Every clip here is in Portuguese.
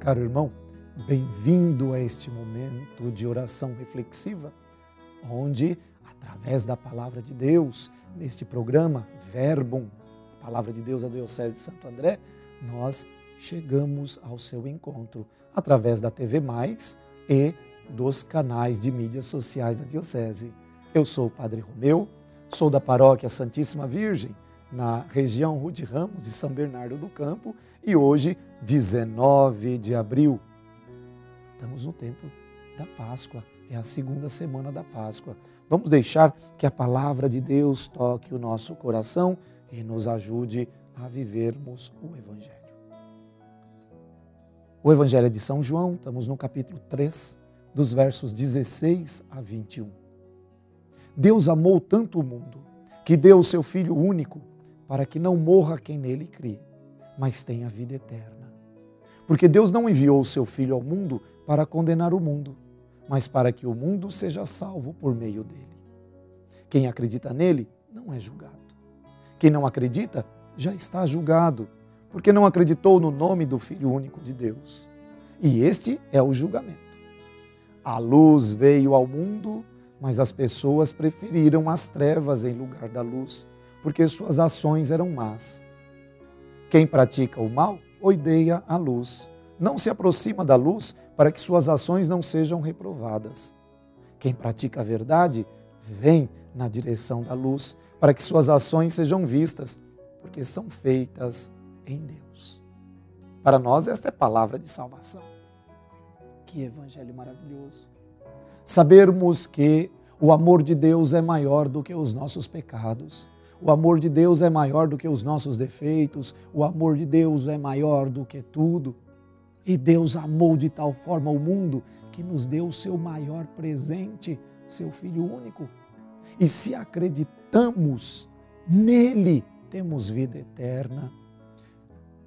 Caro irmão, bem-vindo a este momento de oração reflexiva, onde, através da palavra de Deus, neste programa Verbum, Palavra de Deus, a Diocese de Santo André, nós chegamos ao seu encontro através da TV Mais e dos canais de mídias sociais da Diocese. Eu sou o Padre Romeu, sou da Paróquia Santíssima Virgem, na região Rude Ramos de São Bernardo do Campo, e hoje, 19 de abril, estamos no tempo da Páscoa, é a segunda semana da Páscoa. Vamos deixar que a palavra de Deus toque o nosso coração e nos ajude a vivermos o Evangelho. O Evangelho é de São João, estamos no capítulo 3, dos versos 16 a 21. Deus amou tanto o mundo que deu o seu Filho único para que não morra quem nele crê, mas tenha vida eterna. Porque Deus não enviou o seu Filho ao mundo para condenar o mundo, mas para que o mundo seja salvo por meio dele. Quem acredita nele não é julgado. Quem não acredita já está julgado, porque não acreditou no nome do Filho único de Deus. E este é o julgamento. A luz veio ao mundo, mas as pessoas preferiram as trevas em lugar da luz, porque suas ações eram más. Quem pratica o mal odeia a luz, não se aproxima da luz para que suas ações não sejam reprovadas. Quem pratica a verdade vem na direção da luz para que suas ações sejam vistas, porque são feitas em Deus. Para nós, esta é palavra de salvação. Que evangelho maravilhoso. Sabermos que o amor de Deus é maior do que os nossos pecados. O amor de Deus é maior do que os nossos defeitos. O amor de Deus é maior do que tudo. E Deus amou de tal forma o mundo que nos deu o seu maior presente, seu Filho único. E se acreditamos nele, temos vida eterna.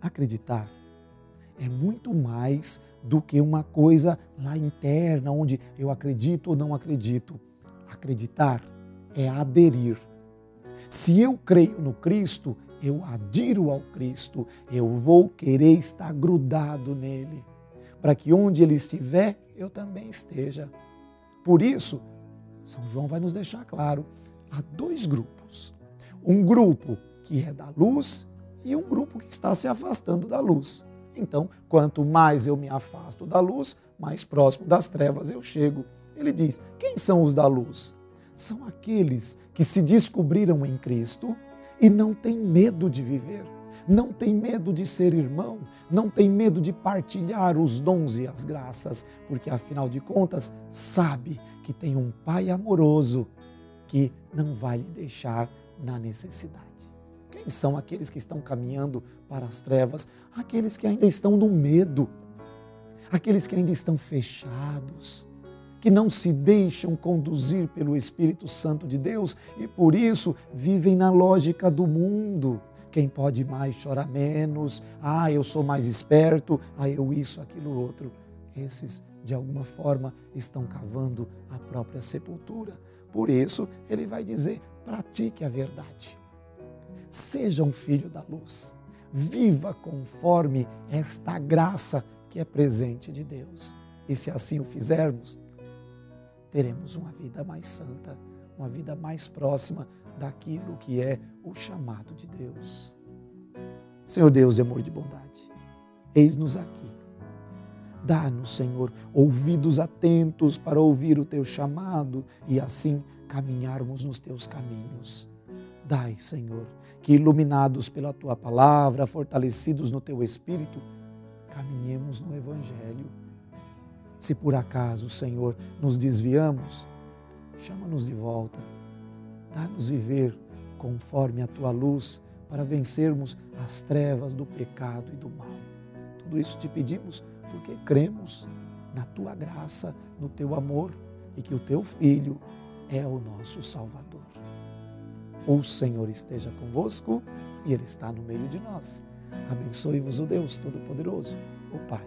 Acreditar é muito mais do que uma coisa lá interna, onde eu acredito ou não acredito. Acreditar é aderir. Se eu creio no Cristo, eu adiro ao Cristo, eu vou querer estar grudado nele, para que onde ele estiver, eu também esteja. Por isso, São João vai nos deixar claro: há dois grupos. Um grupo que é da luz e um grupo que está se afastando da luz. Então, quanto mais eu me afasto da luz, mais próximo das trevas eu chego. Ele diz: quem são os da luz? São aqueles que se descobriram em Cristo e não têm medo de viver, não têm medo de ser irmão, não têm medo de partilhar os dons e as graças, porque afinal de contas sabe que tem um Pai amoroso que não vai lhe deixar na necessidade. Quem são aqueles que estão caminhando para as trevas? Aqueles que ainda estão no medo, aqueles que ainda estão fechados, que não se deixam conduzir pelo Espírito Santo de Deus e por isso vivem na lógica do mundo. Quem pode mais chora menos, ah, eu sou mais esperto, ah, eu isso, aquilo, outro. Esses, de alguma forma, estão cavando a própria sepultura. Por isso, ele vai dizer: pratique a verdade. Seja um filho da luz. Viva conforme esta graça que é presente de Deus. E se assim o fizermos, teremos uma vida mais santa, uma vida mais próxima daquilo que é o chamado de Deus. Senhor Deus de amor e de bondade, eis-nos aqui. Dá-nos, Senhor, ouvidos atentos para ouvir o teu chamado e assim caminharmos nos teus caminhos. Dai, Senhor, que iluminados pela tua palavra, fortalecidos no teu espírito, caminhemos no Evangelho. Se por acaso, Senhor, nos desviamos, chama-nos de volta. Dá-nos viver conforme a tua luz para vencermos as trevas do pecado e do mal. Tudo isso te pedimos porque cremos na tua graça, no teu amor e que o teu Filho é o nosso Salvador. O Senhor esteja convosco e Ele está no meio de nós. Abençoe-vos o Deus Todo-Poderoso, o Pai,